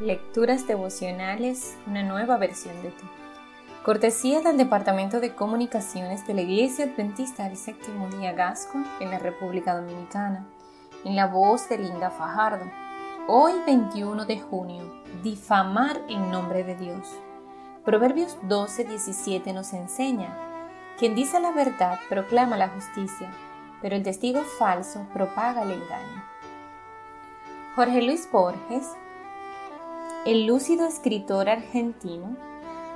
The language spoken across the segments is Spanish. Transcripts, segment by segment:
Lecturas devocionales, una nueva versión de ti. Cortesía del Departamento de Comunicaciones de la Iglesia Adventista del Séptimo Día Gasco en la República Dominicana, en la voz de Linda Fajardo. Hoy 21 de junio, difamar en nombre de Dios. Proverbios 12, 17 nos enseña, quien dice la verdad proclama la justicia, pero el testigo falso propaga el engaño. Jorge Luis Borges el lúcido escritor argentino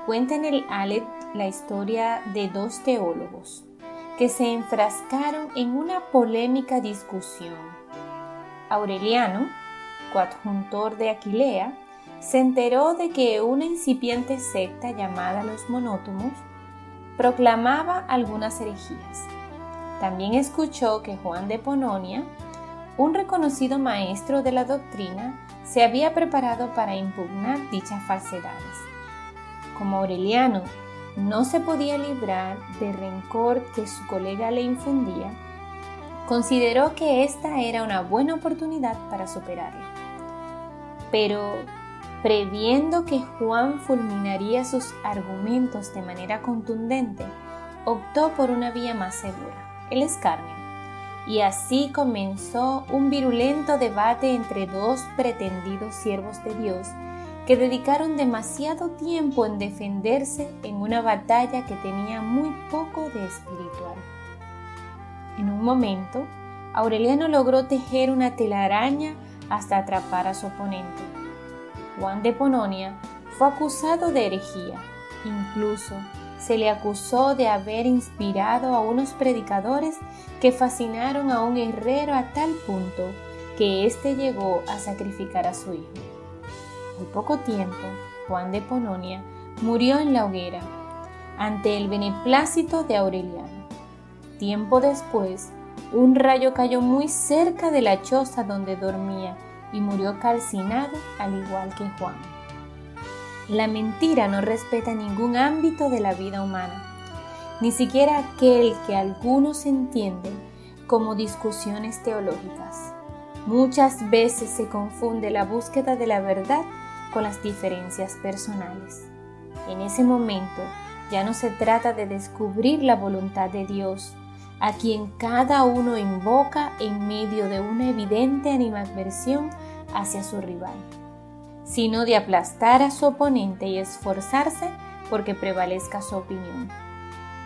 cuenta en el Alet la historia de dos teólogos que se enfrascaron en una polémica discusión. Aureliano, coadjuntor de Aquilea, se enteró de que una incipiente secta llamada los monótomos proclamaba algunas herejías. También escuchó que Juan de Pononia, un reconocido maestro de la doctrina, se había preparado para impugnar dichas falsedades. Como Aureliano no se podía librar de rencor que su colega le infundía, consideró que esta era una buena oportunidad para superarlo. Pero, previendo que Juan fulminaría sus argumentos de manera contundente, optó por una vía más segura, el escarnio y así comenzó un virulento debate entre dos pretendidos siervos de Dios que dedicaron demasiado tiempo en defenderse en una batalla que tenía muy poco de espiritual. En un momento, Aureliano logró tejer una telaraña hasta atrapar a su oponente. Juan de Pononia fue acusado de herejía, incluso se le acusó de haber inspirado a unos predicadores que fascinaron a un herrero a tal punto que éste llegó a sacrificar a su hijo. Al poco tiempo, Juan de Pononia murió en la hoguera, ante el beneplácito de Aureliano. Tiempo después, un rayo cayó muy cerca de la choza donde dormía y murió calcinado al igual que Juan. La mentira no respeta ningún ámbito de la vida humana, ni siquiera aquel que algunos entienden como discusiones teológicas. Muchas veces se confunde la búsqueda de la verdad con las diferencias personales. En ese momento ya no se trata de descubrir la voluntad de Dios, a quien cada uno invoca en medio de una evidente animadversión hacia su rival sino de aplastar a su oponente y esforzarse porque prevalezca su opinión.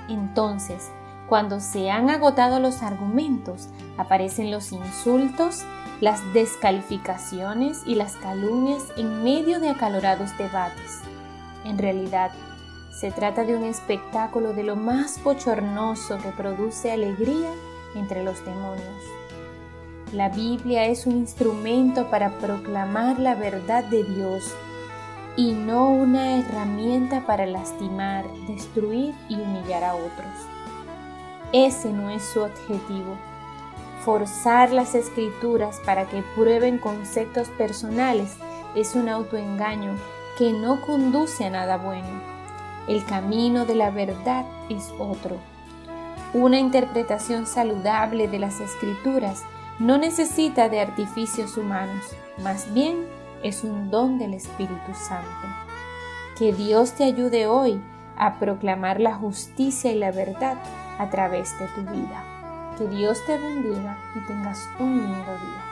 Entonces, cuando se han agotado los argumentos, aparecen los insultos, las descalificaciones y las calumnias en medio de acalorados debates. En realidad, se trata de un espectáculo de lo más bochornoso que produce alegría entre los demonios. La Biblia es un instrumento para proclamar la verdad de Dios y no una herramienta para lastimar, destruir y humillar a otros. Ese no es su objetivo. Forzar las escrituras para que prueben conceptos personales es un autoengaño que no conduce a nada bueno. El camino de la verdad es otro. Una interpretación saludable de las escrituras no necesita de artificios humanos, más bien es un don del Espíritu Santo. Que Dios te ayude hoy a proclamar la justicia y la verdad a través de tu vida. Que Dios te bendiga y tengas un lindo día.